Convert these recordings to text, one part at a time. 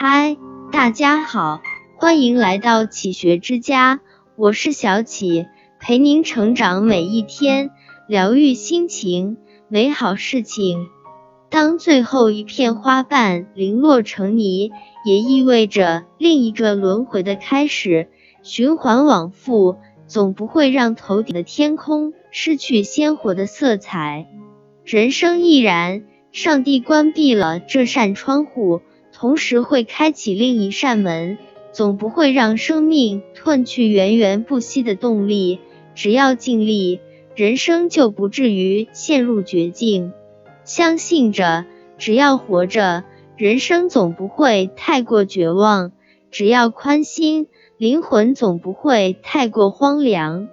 嗨，大家好，欢迎来到启学之家，我是小启，陪您成长每一天，疗愈心情，美好事情。当最后一片花瓣零落成泥，也意味着另一个轮回的开始，循环往复，总不会让头顶的天空失去鲜活的色彩。人生亦然，上帝关闭了这扇窗户。同时会开启另一扇门，总不会让生命褪去源源不息的动力。只要尽力，人生就不至于陷入绝境。相信着，只要活着，人生总不会太过绝望。只要宽心，灵魂总不会太过荒凉。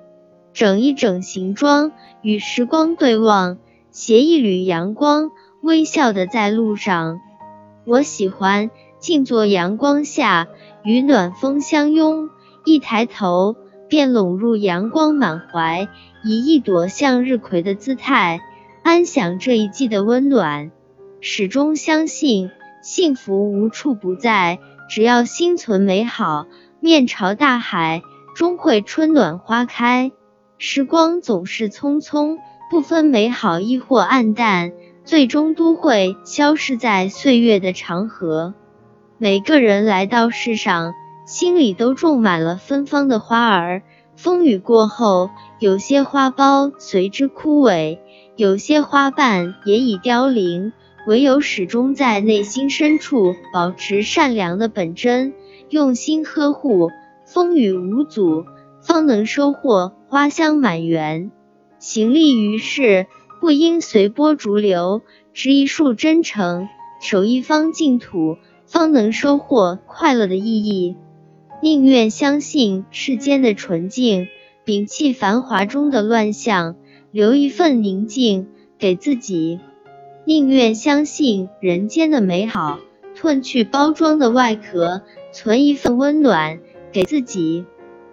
整一整行装，与时光对望，携一缕阳光，微笑的在路上。我喜欢静坐阳光下，与暖风相拥，一抬头便笼入阳光满怀，以一朵向日葵的姿态，安享这一季的温暖。始终相信幸福无处不在，只要心存美好，面朝大海，终会春暖花开。时光总是匆匆，不分美好亦或暗淡。最终都会消失在岁月的长河。每个人来到世上，心里都种满了芬芳的花儿。风雨过后，有些花苞随之枯萎，有些花瓣也已凋零。唯有始终在内心深处保持善良的本真，用心呵护，风雨无阻，方能收获花香满园。行立于世。不应随波逐流，植一束真诚，守一方净土，方能收获快乐的意义。宁愿相信世间的纯净，摒弃繁华中的乱象，留一份宁静给自己。宁愿相信人间的美好，褪去包装的外壳，存一份温暖给自己。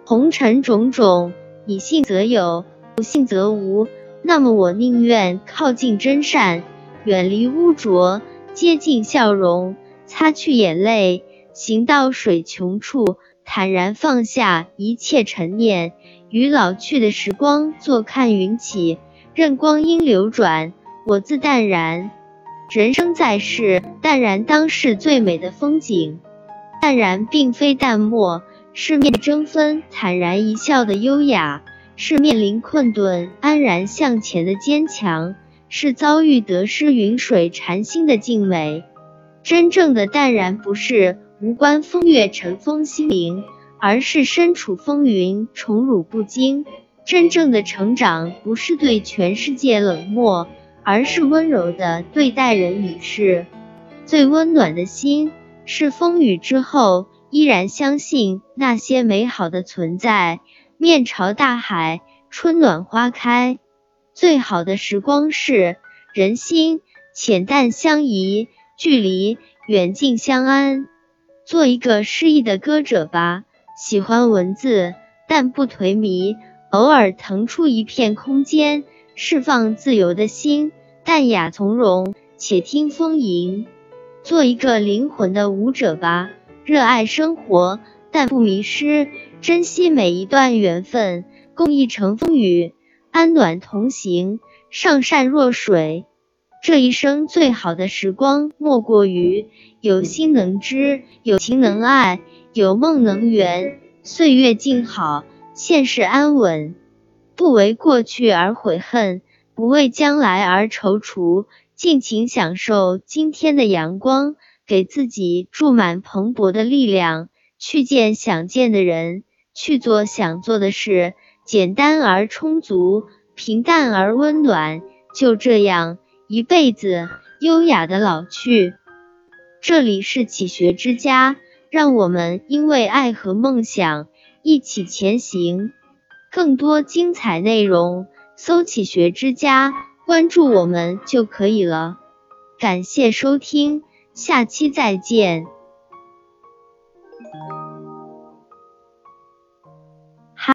红尘种种，你信则有，不信则无。那么我宁愿靠近真善，远离污浊，接近笑容，擦去眼泪，行到水穷处，坦然放下一切尘念，与老去的时光坐看云起，任光阴流转，我自淡然。人生在世，淡然当是最美的风景。淡然并非淡漠，是面争锋，坦然一笑的优雅。是面临困顿安然向前的坚强，是遭遇得失云水禅心的静美。真正的淡然，不是无关风月尘封心灵，而是身处风云宠辱不惊。真正的成长，不是对全世界冷漠，而是温柔的对待人与事。最温暖的心，是风雨之后依然相信那些美好的存在。面朝大海，春暖花开。最好的时光是人心浅淡相宜，距离远近相安。做一个诗意的歌者吧，喜欢文字，但不颓靡。偶尔腾出一片空间，释放自由的心，淡雅从容，且听风吟。做一个灵魂的舞者吧，热爱生活。但不迷失，珍惜每一段缘分，共一程风雨，安暖同行，上善若水。这一生最好的时光，莫过于有心能知，有情能爱，有梦能圆。岁月静好，现世安稳，不为过去而悔恨，不为将来而踌躇，尽情享受今天的阳光，给自己注满蓬勃的力量。去见想见的人，去做想做的事，简单而充足，平淡而温暖，就这样一辈子优雅的老去。这里是启学之家，让我们因为爱和梦想一起前行。更多精彩内容，搜“启学之家”，关注我们就可以了。感谢收听，下期再见。